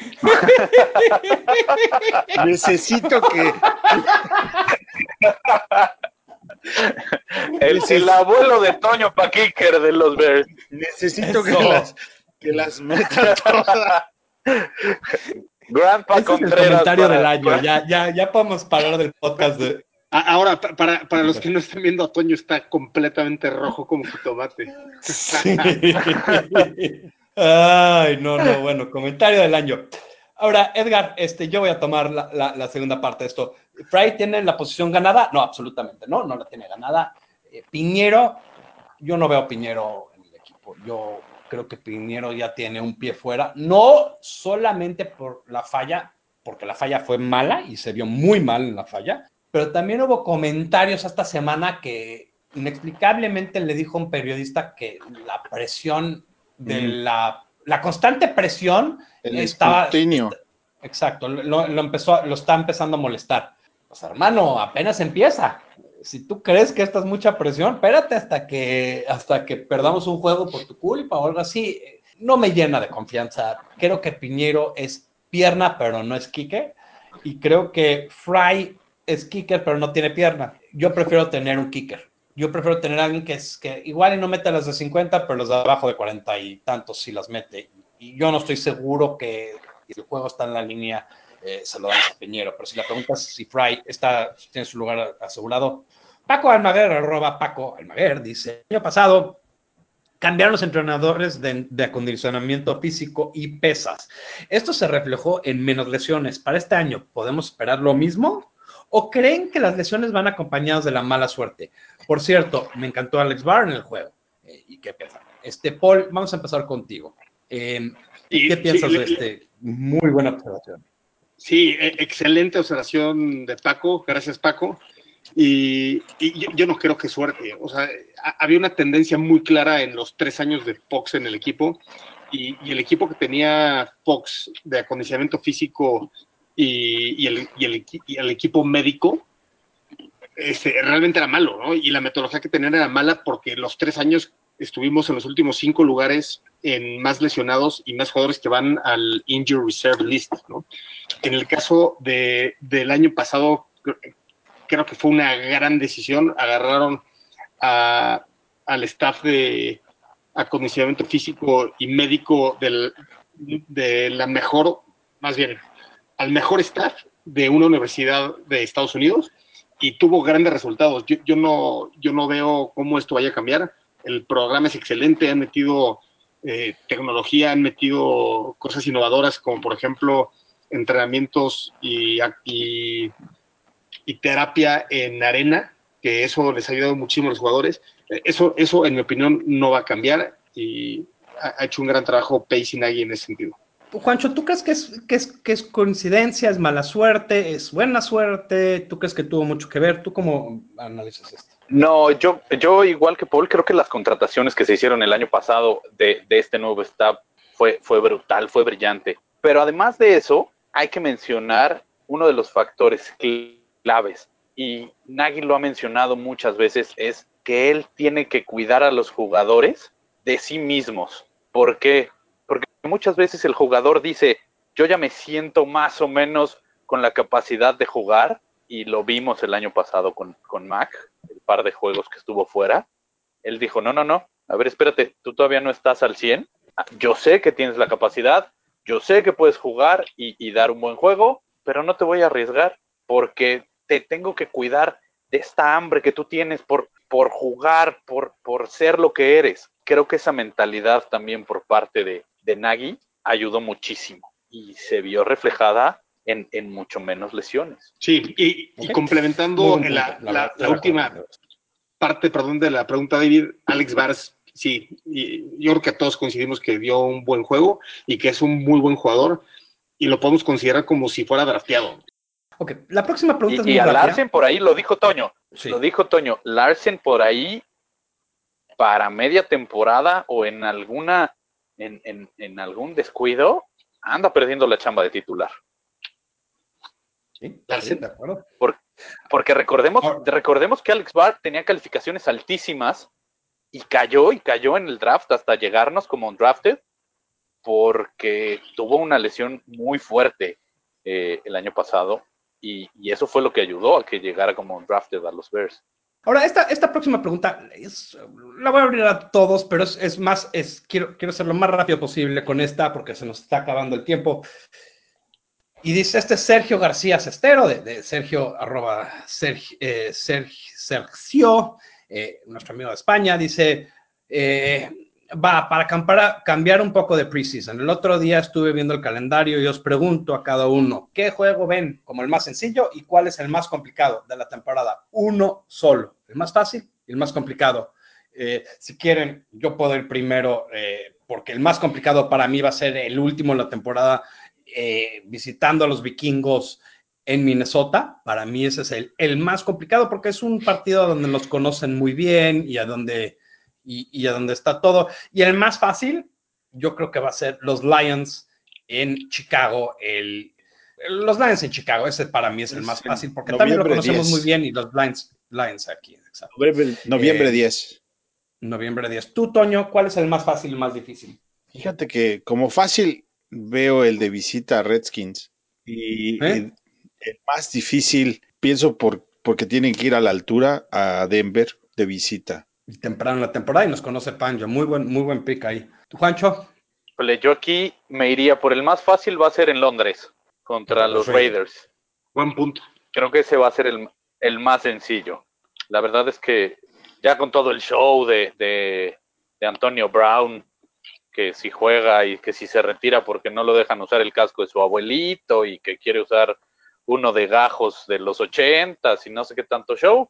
Necesito que... el, el, abuelo de Toño Paquiker de los Bears. Necesito que las, que las metan todas. Grandpa Ese Contreras. Es el comentario para, del año. para... Ya, ya, ya podemos parar del podcast de. Ahora, para, para los que no están viendo, a Toño está completamente rojo como jitomate. Sí. Ay, no, no, bueno, comentario del año. Ahora, Edgar, este, yo voy a tomar la, la, la segunda parte de esto. ¿Fry tiene la posición ganada? No, absolutamente no, no la tiene ganada. Eh, Piñero, yo no veo a Piñero en el equipo. Yo creo que Piñero ya tiene un pie fuera, no solamente por la falla, porque la falla fue mala y se vio muy mal en la falla, pero también hubo comentarios esta semana que inexplicablemente le dijo un periodista que la presión de mm. la, la, constante presión el estaba... Escrutinio. Exacto, lo, lo, empezó, lo está empezando a molestar. Pues hermano, apenas empieza. Si tú crees que esta es mucha presión, espérate hasta que, hasta que perdamos un juego por tu culpa o algo así. No me llena de confianza. Creo que Piñero es pierna, pero no es kicker. Y creo que Fry es kicker, pero no tiene pierna. Yo prefiero tener un kicker. Yo prefiero tener a alguien que, es, que igual y no mete las de 50, pero las de abajo de 40 y tantos sí las mete. Y yo no estoy seguro que el juego está en la línea, eh, se lo dan a Piñero. Pero si la pregunta es si Fry está, tiene su lugar asegurado, Paco Almaguer, arroba Paco Almaguer, dice, el año pasado cambiaron los entrenadores de, de, acondicionamiento físico y pesas. Esto se reflejó en menos lesiones. Para este año, ¿podemos esperar lo mismo? ¿O creen que las lesiones van acompañadas de la mala suerte? Por cierto, me encantó Alex Barr en el juego. Eh, ¿Y qué piensas? Este, Paul, vamos a empezar contigo. Eh, ¿Qué piensas sí, de este? Muy buena observación. Sí, e, excelente observación de Paco. Gracias, Paco. Y, yo, no creo que suerte. O sea, había una tendencia muy clara en los tres años de Fox en el equipo. Y, el equipo que tenía Fox de acondicionamiento físico y, el, el, equipo médico este, realmente era malo, ¿no? Y la metodología que tenían era mala porque los tres años estuvimos en los últimos cinco lugares en más lesionados y más jugadores que van al Injury Reserve List, ¿no? En el caso de, del año pasado, creo que fue una gran decisión. Agarraron a, al staff de acondicionamiento físico y médico del, de la mejor, más bien, al mejor staff de una universidad de Estados Unidos y tuvo grandes resultados. Yo, yo, no, yo no veo cómo esto vaya a cambiar. El programa es excelente, han metido eh, tecnología, han metido cosas innovadoras como por ejemplo entrenamientos y, terapia en arena, que eso les ha ayudado muchísimo a los jugadores. Eso, eso en mi opinión, no va a cambiar y ha hecho un gran trabajo Pace y en ese sentido. Juancho, ¿tú crees que es, que, es, que es coincidencia, es mala suerte, es buena suerte? ¿Tú crees que tuvo mucho que ver? ¿Tú cómo analizas esto? No, yo, yo igual que Paul, creo que las contrataciones que se hicieron el año pasado de, de este nuevo staff fue, fue brutal, fue brillante. Pero además de eso, hay que mencionar uno de los factores claves, y Nagy lo ha mencionado muchas veces, es que él tiene que cuidar a los jugadores de sí mismos. ¿Por qué? Porque muchas veces el jugador dice, yo ya me siento más o menos con la capacidad de jugar, y lo vimos el año pasado con, con Mac, el par de juegos que estuvo fuera. Él dijo, no, no, no, a ver, espérate, tú todavía no estás al 100, yo sé que tienes la capacidad, yo sé que puedes jugar y, dar un buen juego, pero no te voy a arriesgar porque te tengo que cuidar de esta hambre que tú tienes por, por jugar, por, por ser lo que eres. Creo que esa mentalidad también por parte de, de Nagy ayudó muchísimo y se vio reflejada en, en mucho menos lesiones. Sí, y, y complementando en la, la, la, la, última parte, perdón, de la pregunta, David, Alex Vars, sí, y yo creo que todos coincidimos que dio un buen juego y que es un muy buen jugador y lo podemos considerar como si fuera drafteado. Ok, la próxima pregunta y, es muy y a rápida. Larsen por ahí lo dijo Toño. Sí. Lo dijo Toño. Larsen por ahí para media temporada o en alguna en, en, en algún descuido anda perdiendo la chamba de titular. Sí, Larsen, de acuerdo. Por, porque recordemos, recordemos que Alex Barr tenía calificaciones altísimas y cayó y cayó en el draft hasta llegarnos como un drafted porque tuvo una lesión muy fuerte eh, el año pasado y, y, eso fue lo que ayudó a que llegara como un drafted a los Bears. Ahora, esta, esta próxima pregunta es, la voy a abrir a todos, pero es, es más, es, quiero, quiero ser lo más rápido posible con esta porque se nos está acabando el tiempo. Y dice este Sergio García Cestero, de, Sergio, arroba Sergio, eh, Sergio, Sergio eh, nuestro amigo de España, dice, eh, va, para cambiar un poco de preseason. El otro día estuve viendo el calendario y os pregunto a cada uno, ¿qué juego ven como el más sencillo y cuál es el más complicado de la temporada? Uno solo, el más fácil y el más complicado. Eh, si quieren, yo puedo ir primero, porque el más complicado para mí va a ser el último en la temporada, eh, visitando a los vikingos en Minnesota. Para mí ese es el, el más complicado porque es un partido donde los conocen muy bien y a donde y, y a donde está todo. Y el más fácil, yo creo que va a ser los Lions en Chicago. El, los Lions en Chicago, ese para mí es el más fácil, porque también lo conocemos 10. muy bien y los Lions, Lions aquí, exacto. Noviembre, noviembre Eh, 10. Noviembre 10. Tú, Toño, ¿cuál es el más fácil y el más difícil? Fíjate que como fácil veo el de visita a Redskins y ¿Eh? el, el más difícil pienso por, porque tienen que ir a la altura a Denver de visita. Y temprano en la temporada y nos conoce Pancho. Muy buen, muy buen pick ahí. ¿Tú, Juancho? Yo aquí me iría por el más fácil, va a ser en Londres, contra los los Raiders. Buen punto. Creo que ese va a ser el, el más sencillo. La verdad es que ya con todo el show de, de, de Antonio Brown, que si juega y que si se retira porque no lo dejan usar el casco de su abuelito y que quiere usar uno de gajos de los ochentas y no sé qué tanto show,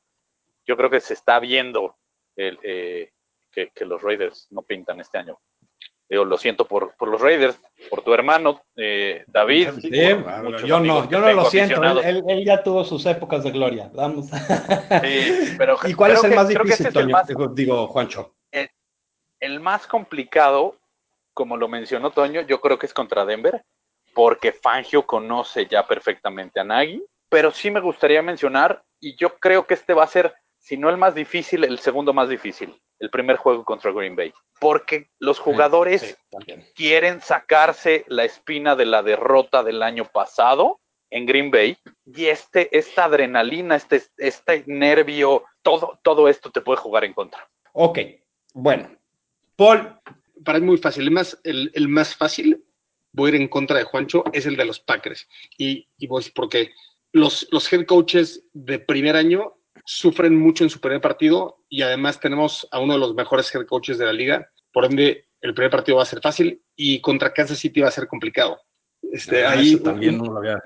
yo creo que se está viendo el, eh, que, que los Raiders no pintan este año. Digo, lo siento por, por los Raiders, por tu hermano, eh, David. Sí, por yo no, yo no lo siento. Él, él- él ya tuvo sus épocas de gloria. Vamos. Sí, pero ¿Y cuál es el que- más que difícil, ese es el Toño? más- Digo, digo, Juancho. El más complicado, como lo mencionó Toño, yo creo que es contra Denver, porque Fangio conoce ya perfectamente a Nagy, pero sí me gustaría mencionar, y yo creo que este va a ser, si no el más difícil, el segundo más difícil, el primer juego contra Green Bay, porque los jugadores Sí, quieren sacarse la espina de la derrota del año pasado en Green Bay y este, esta adrenalina, este, este nervio, todo, todo esto te puede jugar en contra. Ok, bueno. Paul, Para mí muy fácil. El más, el, el más fácil, voy a ir en contra de Juancho, es el de los Packers. Y, y voy a decir porque los, los head coaches de primer año sufren mucho en su primer partido y además tenemos a uno de los mejores head coaches de la liga. Por ende, el primer partido va a ser fácil y contra Kansas City va a ser complicado. Este, Ah, ahí también un- no lo había.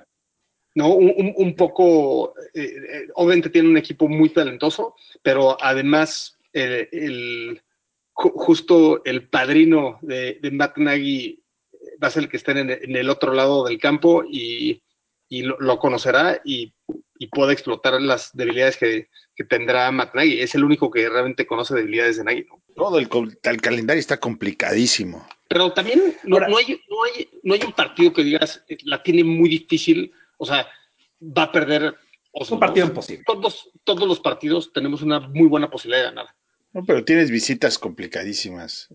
¿no? Un, poco, eh, eh, obviamente tiene un equipo muy talentoso, pero además eh, el, justo el padrino de, de Matt Nagy va a ser el que esté en, el- en el otro lado del campo y, y lo, lo conocerá y, y puede explotar las debilidades que, que tendrá Matt Nagy. Es el único que realmente conoce debilidades de Nagy, ¿no? Todo el, calendario está complicadísimo. Pero también no, Ahora- no hay, no, hay, no hay un partido que digas eh, la tiene muy difícil, o sea, va a perder. O Es un partido imposible. Todos, todos los partidos tenemos una muy buena posibilidad de ganar. No, pero tienes visitas complicadísimas.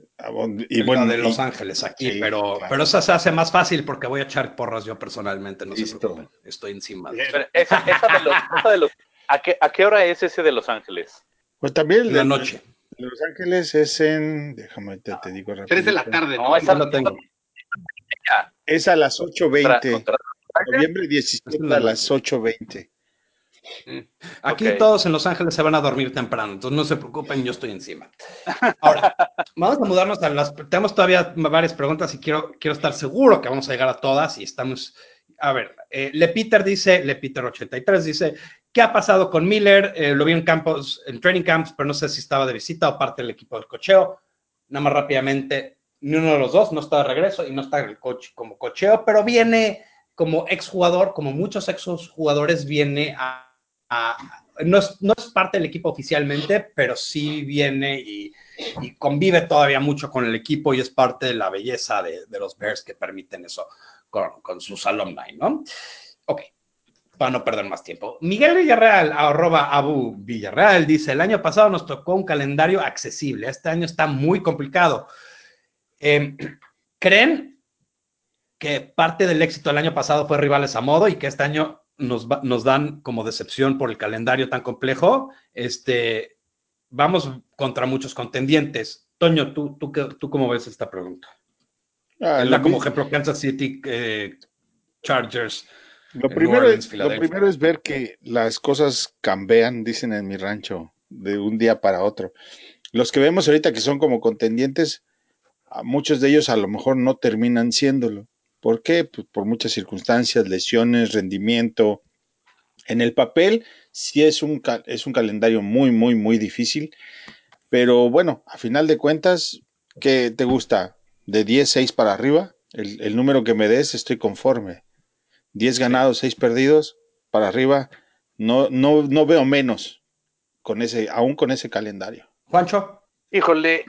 Y bueno, de Los y- Ángeles aquí, sí, pero, claro. pero esa se hace más fácil porque voy a echar porras yo personalmente, no se Listo. preocupen. Estoy encima. de- Pero esa, esa de los, esa de los- ¿a, qué, ¿A qué hora es ese de Los Ángeles? pues también el En la de- noche. de Los Ángeles es en. Déjame te, te digo rápido. Tres de la tarde, ¿no? No, esa lo tengo. Es a las Contra- 8.20. contra- Noviembre 17 Es en la a las 8.20. Aquí Ok. todos en Los Ángeles se van a dormir temprano, entonces no se preocupen, yo estoy encima. Ahora, vamos a mudarnos a las... Tenemos todavía varias preguntas y quiero, quiero estar seguro que vamos a llegar a todas y estamos... A ver, eh, Le Peter dice, Le Peter 83 dice, ¿qué ha pasado con Miller? Eh, lo vi en campos, en training camps, pero no sé si estaba de visita o parte del equipo del cocheo. Nada más rápidamente, ni uno de los dos no está de regreso y no está el coach como cocheo, pero viene como exjugador, como muchos exjugadores, viene a, no, es, no es parte del equipo oficialmente, pero sí viene y, convive todavía mucho con el equipo y es parte de la belleza de, los Bears que permiten eso con, con sus alumni, ¿no? Ok, para no perder más tiempo. Miguel Villarreal, arroba Abu Villarreal, dice, el año pasado nos tocó un calendario accesible, este año está muy complicado. Eh, ¿Creen que parte del éxito del año pasado fue rivales a modo y que este año nos, va- nos dan como decepción por el calendario tan complejo? Este, vamos contra muchos contendientes. Toño, ¿tú, tú, cómo ves esta pregunta? Ah, lo, como ejemplo Kansas City, eh, Chargers. lo primero, Orleans, es, lo Filadelfia. primero es ver que las cosas cambian, dicen en mi rancho, de un día para otro. Los que vemos ahorita que son como contendientes, muchos de ellos a lo mejor no terminan siéndolo. ¿Por qué? Pues por muchas circunstancias, lesiones, rendimiento. En el papel sí es un, es un calendario muy, muy, muy difícil, pero bueno, a final de cuentas, ¿qué te gusta? ¿De 10, 6 para arriba? El, el número que me des, estoy conforme. 10 ganados, 6 perdidos, para arriba, no, no, no veo menos con ese, aún con ese calendario. Juancho. Híjole,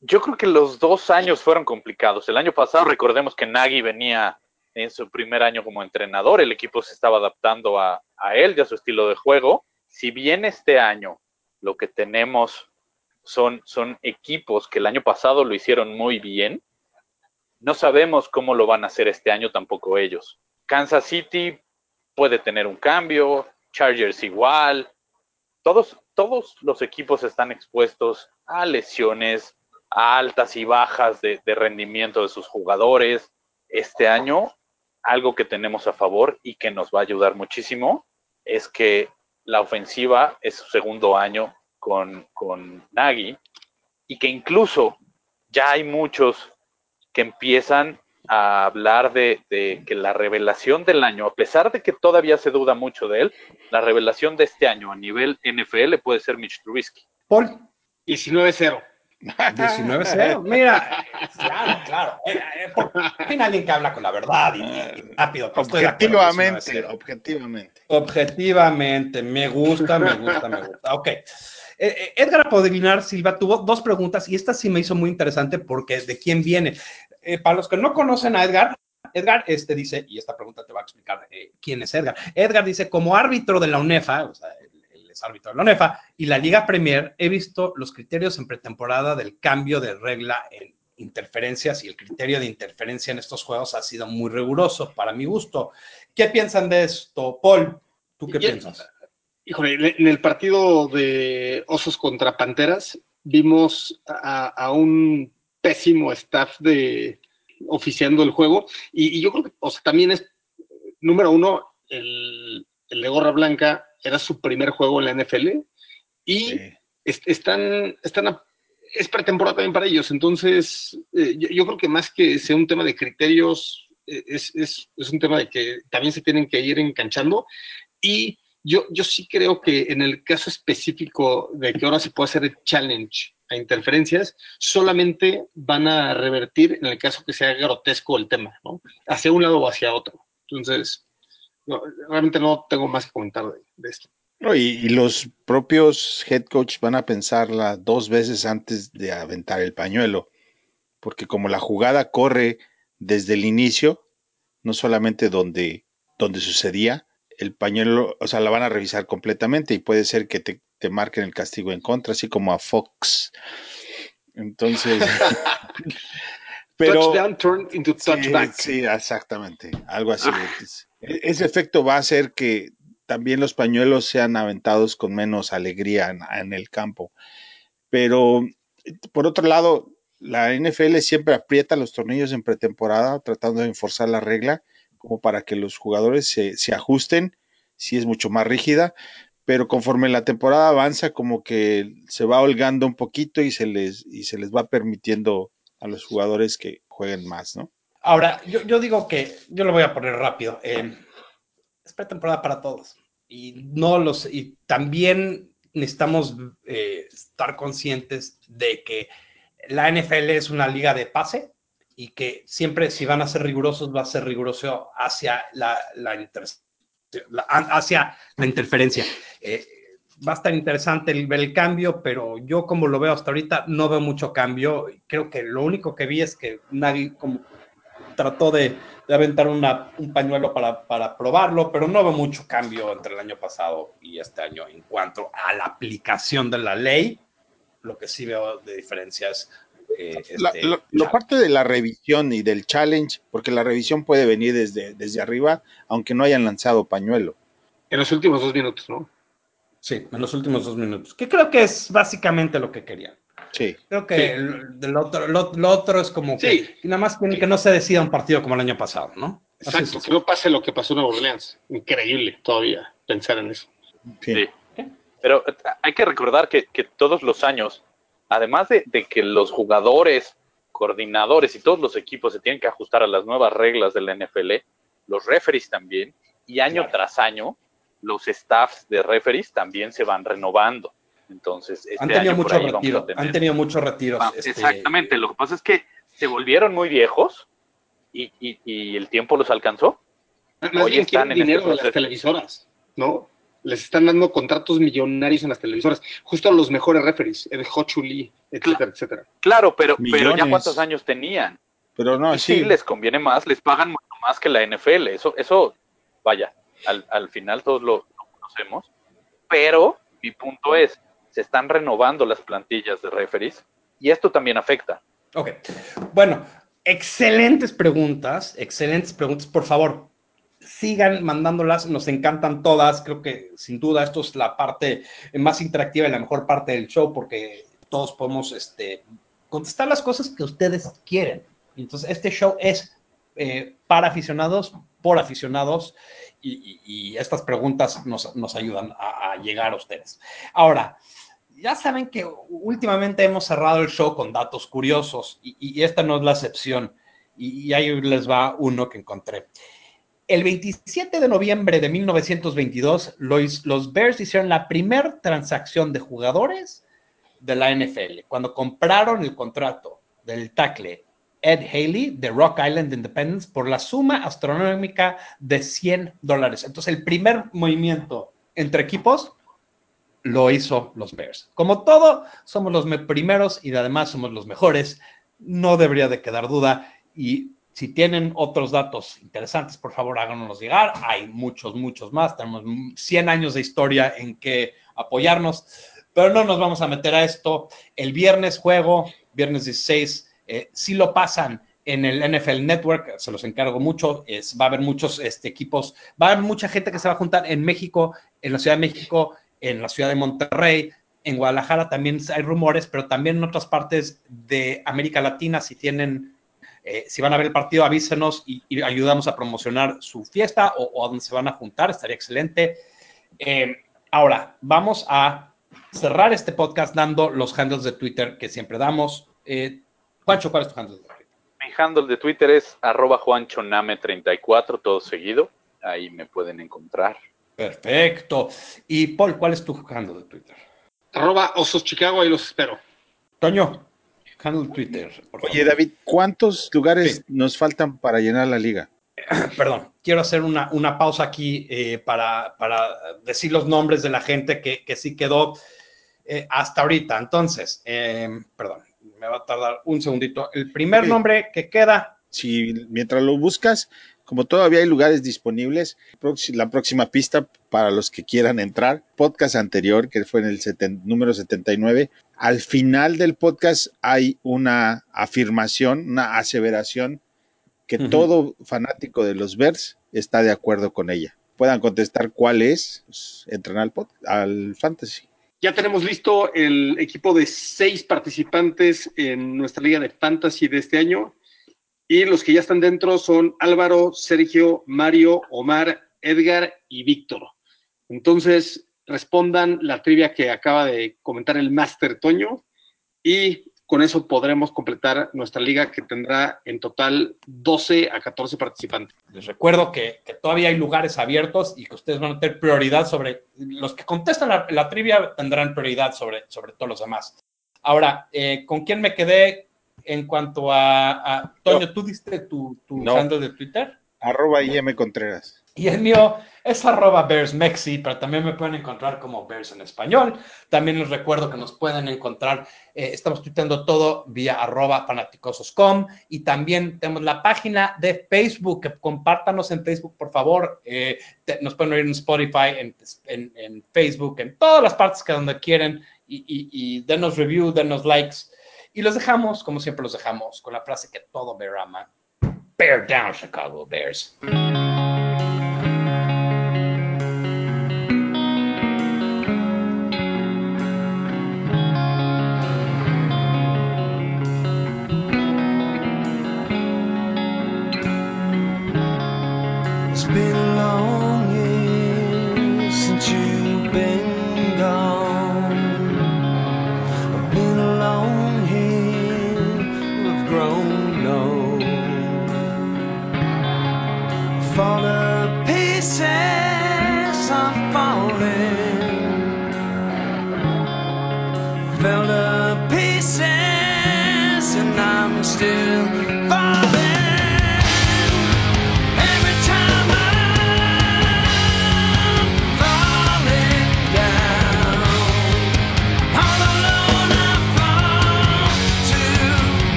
yo creo que los dos años fueron complicados. El año pasado, recordemos que Nagy venía en su primer año como entrenador, el equipo se estaba adaptando a, a él y a su estilo de juego. Si bien este año lo que tenemos son, son equipos que el año pasado lo hicieron muy bien, no sabemos cómo lo van a hacer este año tampoco ellos. Kansas City puede tener un cambio, Chargers igual, todos, todos los equipos están expuestos a lesiones, a altas y bajas de, de rendimiento de sus jugadores. Este año, algo que tenemos a favor y que nos va a ayudar muchísimo es que la ofensiva es su segundo año con, con Nagy y que incluso ya hay muchos que empiezan a hablar de, de, que la revelación del año, a pesar de que todavía se duda mucho de él, la revelación de este año a nivel NFL puede ser Mitch Trubisky. Paul. 19-0. 19-0. Mira, claro, claro. Por fin alguien que habla con la verdad y, y rápido. pues, Objetivamente, 19-0. objetivamente. Objetivamente, me gusta, me gusta, me gusta. Ok. Eh, eh, Edgar Apodinar Silva tuvo dos preguntas y esta sí me hizo muy interesante porque de quién viene. Eh, para los que no conocen a Edgar, Edgar este, dice, y esta pregunta te va a explicar eh, quién es Edgar. Edgar dice, como árbitro de la UNEFA, o sea, es árbitro de la UNEFA, y la Liga Premier, he visto los criterios en pretemporada del cambio de regla en interferencias y el criterio de interferencia en estos juegos ha sido muy riguroso para mi gusto. ¿Qué piensan de esto, Paul? ¿Tú qué Yo- piensas? Híjole, en el partido de Osos contra Panteras vimos a, a un pésimo staff de oficiando el juego y, y yo creo que o sea, también es, número uno, el, el de Gorra Blanca era su primer juego en la NFL y Sí. est- están, están a- es pretemporada también para ellos, entonces eh, yo, yo creo que más que sea un tema de criterios, eh, es, es, es un tema de que también se tienen que ir enganchando y yo, yo sí creo que en el caso específico de que ahora se puede hacer el challenge a interferencias, solamente van a revertir en el caso que sea grotesco el tema, ¿no? Hacia un lado o hacia otro. Entonces, no, realmente no tengo más que comentar de, de esto. No, y, y los propios head coach van a pensarla dos veces antes de aventar el pañuelo, porque como la jugada corre desde el inicio, no solamente donde, donde sucedía, el pañuelo, o sea, la van a revisar completamente y puede ser que te, te marquen el castigo en contra, así como a Fox. Entonces, pero Touchdown turned into touchback. Sí, exactamente, algo así. E- Ese efecto va a hacer que también los pañuelos sean aventados con menos alegría en, en el campo. Pero, por otro lado, la NFL siempre aprieta los tornillos en pretemporada tratando de enforzar la regla como para que los jugadores se, se ajusten, si es mucho más rígida, pero conforme la temporada avanza como que se va holgando un poquito y se les, y se les va permitiendo a los jugadores que jueguen más, ¿no? Ahora, yo, digo que, yo lo voy a poner rápido, eh, es pretemporada para todos. Y no los, y también necesitamos eh, estar conscientes de que la NFL es una liga de pase y que siempre si van a ser rigurosos va a ser riguroso hacia la, la hacia la interferencia. Eh, va a estar interesante el, ver el cambio, pero yo como lo veo hasta ahorita no veo mucho cambio. Creo que lo único que vi es que nadie como trató de, de aventar una, un pañuelo para, para, probarlo, pero no veo mucho cambio entre el año pasado y este año en cuanto a la aplicación de la ley. Lo que sí veo de diferencia es... Eh, este, la, lo, lo, parte de la revisión y del challenge, porque la revisión puede venir desde, desde arriba, aunque no hayan lanzado pañuelo. En los últimos dos minutos, ¿no? Sí, en los últimos dos minutos, que creo que es básicamente lo que querían. Sí. Creo que sí. el, el otro, lo, lo, otro es como que sí. nada más que, que, no se decida un partido como el año pasado, ¿no? Exacto, que no pase lo que pasó en Nueva Orleans. Increíble todavía pensar en eso. Sí. sí. Pero hay que recordar que, que, todos los años, además de, de que los jugadores coordinadores y todos los equipos se tienen que ajustar a las nuevas reglas de la NFL, los referees también, y año tras año los staffs de referees también se van renovando. Entonces, este han tenido año por muchos ahí vamos a retiros. tener- Han tenido muchos retiros. Ah, este, Exactamente, lo que pasa es que se volvieron muy viejos y, y- y el tiempo los alcanzó. Más Hoy bien están en este dinero de las televisoras, ¿no? Les están dando contratos millonarios en las televisoras, justo a los mejores referees, el Hochuli, etcétera, etcétera. Claro, pero, pero ya cuántos años tenían. Pero no, sí. sí. les conviene más, les pagan mucho más que la NFL. Eso, eso vaya, al, al final todos lo, lo conocemos. Pero mi punto es, se están renovando las plantillas de referees y esto también afecta. Ok. Bueno, excelentes preguntas, excelentes preguntas. Por favor, sigan mandándolas, nos encantan todas. Creo que sin duda esto es la parte más interactiva y la mejor parte del show porque todos podemos este, contestar las cosas que ustedes quieren. Entonces, este show es eh, para aficionados, por aficionados y, estas preguntas nos, ayudan a, llegar a ustedes. Ahora, ya saben que últimamente hemos cerrado el show con datos curiosos y, esta no es la excepción. Y, y ahí les va uno que encontré. El 27 de noviembre de 1922, los, los Bears hicieron la primera transacción de jugadores de la NFL, cuando compraron el contrato del tackle Ed Haley de Rock Island Independence por la suma astronómica de 100 dólares. Entonces, el primer movimiento entre equipos lo hizo los Bears. Como todo, somos los me- primeros y además somos los mejores. No debería de quedar duda. Y si tienen otros datos interesantes, por favor, háganos llegar. Hay muchos, muchos más. Tenemos 100 años de historia en que apoyarnos, pero no nos vamos a meter a esto. El viernes juego, viernes 16, eh, si lo pasan en el NFL Network, se los encargo mucho. Es, va a haber muchos este, equipos, va a haber mucha gente que se va a juntar en México, en la Ciudad de México, en la ciudad de Monterrey, en Guadalajara también hay rumores, pero también en otras partes de América Latina, si tienen, eh, si van a ver el partido, avísenos y, ayudamos a promocionar su fiesta o, a donde se van a juntar, estaría excelente. Eh, ahora, vamos a cerrar este podcast dando los handles de Twitter que siempre damos. Eh, Juancho, ¿cuál es tu handle de Twitter? Mi handle de Twitter es arroba juanchoname34, todo seguido. Ahí me pueden encontrar. Perfecto. Y Paul, ¿cuál es tu handle de Twitter? Arroba Osos Chicago, ahí los espero. Toño, handle de Twitter. por Oye. David, ¿cuántos lugares Sí. nos faltan para llenar la liga? perdón, quiero hacer una, una pausa aquí eh, para, para decir los nombres de la gente que, que sí quedó eh, hasta ahorita. Entonces, eh, perdón, me va a tardar un segundito. El primer nombre que queda, Si mientras lo buscas, como todavía hay lugares disponibles, la próxima pista para los que quieran entrar, podcast anterior, que fue en el seten- número 79, al final del podcast hay una afirmación, una aseveración que todo fanático de los Bears está de acuerdo con ella. Puedan contestar cuál es, pues, entran al, pod- al fantasy. Ya tenemos listo el equipo de seis participantes en nuestra liga de fantasy de este año. Y los que ya están dentro son Álvaro, Sergio, Mario, Omar, Edgar y Víctor. Entonces, respondan la trivia que acaba de comentar el Master Toño y con eso podremos completar nuestra liga que tendrá en total 12 a 14 participantes. les recuerdo que, que todavía hay lugares abiertos y que ustedes van a tener prioridad sobre, los que contestan la, la trivia tendrán prioridad sobre, sobre todos los demás. Ahora, eh, ¿con quién me quedé en cuanto a, a- Toño, tú diste tu, tu No. handle de Twitter? Arroba IM Contreras. Y el mío es arroba BearsMexi, pero también me pueden encontrar como Bears en español. También les recuerdo que nos pueden encontrar, eh, estamos tuiteando todo vía arroba fanaticososcom y también tenemos la página de Facebook, que compártanos en Facebook, por favor. Eh, te- nos pueden oír en Spotify, en, en- en Facebook, en todas las partes que donde quieren y, y, y denos review, denos likes. Y los dejamos, como siempre los dejamos, con la frase que todo Bear ama. Bear down, Chicago Bears.